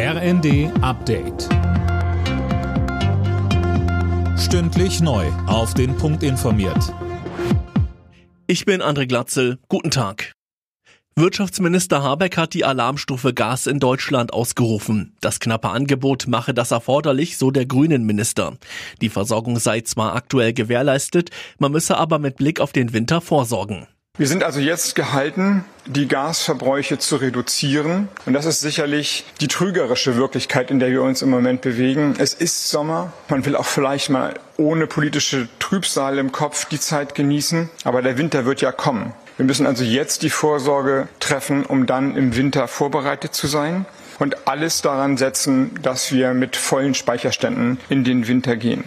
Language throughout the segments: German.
RND Update. Stündlich neu. Auf den Punkt informiert. Ich bin André Glatzel. Guten Tag. Wirtschaftsminister Habeck hat die Alarmstufe Gas in Deutschland ausgerufen. Das knappe Angebot mache das erforderlich, so der Grünen Minister. Die Versorgung sei zwar aktuell gewährleistet, man müsse aber mit Blick auf den Winter vorsorgen. Wir sind also jetzt gehalten, die Gasverbräuche zu reduzieren. Und das ist sicherlich die trügerische Wirklichkeit, in der wir uns im Moment bewegen. Es ist Sommer. Man will auch vielleicht mal ohne politische Trübsal im Kopf die Zeit genießen. Aber der Winter wird ja kommen. Wir müssen also jetzt die Vorsorge treffen, um dann im Winter vorbereitet zu sein und alles daran setzen, dass wir mit vollen Speicherständen in den Winter gehen.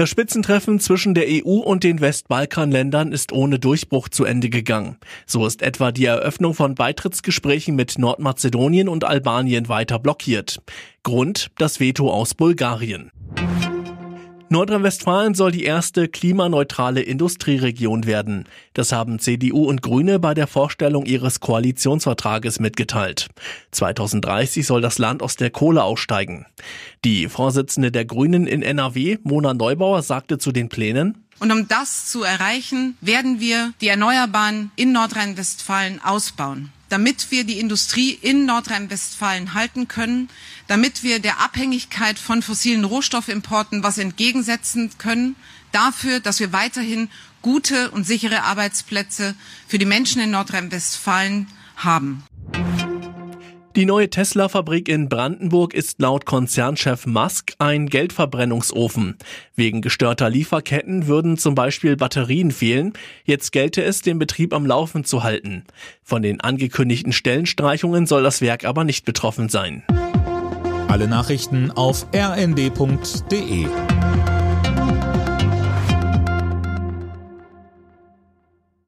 Das Spitzentreffen zwischen der EU und den Westbalkanländern ist ohne Durchbruch zu Ende gegangen. So ist etwa die Eröffnung von Beitrittsgesprächen mit Nordmazedonien und Albanien weiter blockiert. Grund das Veto aus Bulgarien. Nordrhein-Westfalen soll die erste klimaneutrale Industrieregion werden. Das haben CDU und Grüne bei der Vorstellung ihres Koalitionsvertrages mitgeteilt. 2030 soll das Land aus der Kohle aussteigen. Die Vorsitzende der Grünen in NRW, Mona Neubauer, sagte zu den Plänen, und um das zu erreichen, werden wir die Erneuerbaren in Nordrhein-Westfalen ausbauen damit wir die Industrie in Nordrhein-Westfalen halten können, damit wir der Abhängigkeit von fossilen Rohstoffimporten was entgegensetzen können, dafür, dass wir weiterhin gute und sichere Arbeitsplätze für die Menschen in Nordrhein-Westfalen haben. Die neue Tesla-Fabrik in Brandenburg ist laut Konzernchef Musk ein Geldverbrennungsofen. Wegen gestörter Lieferketten würden zum Beispiel Batterien fehlen. Jetzt gelte es, den Betrieb am Laufen zu halten. Von den angekündigten Stellenstreichungen soll das Werk aber nicht betroffen sein. Alle Nachrichten auf rnd.de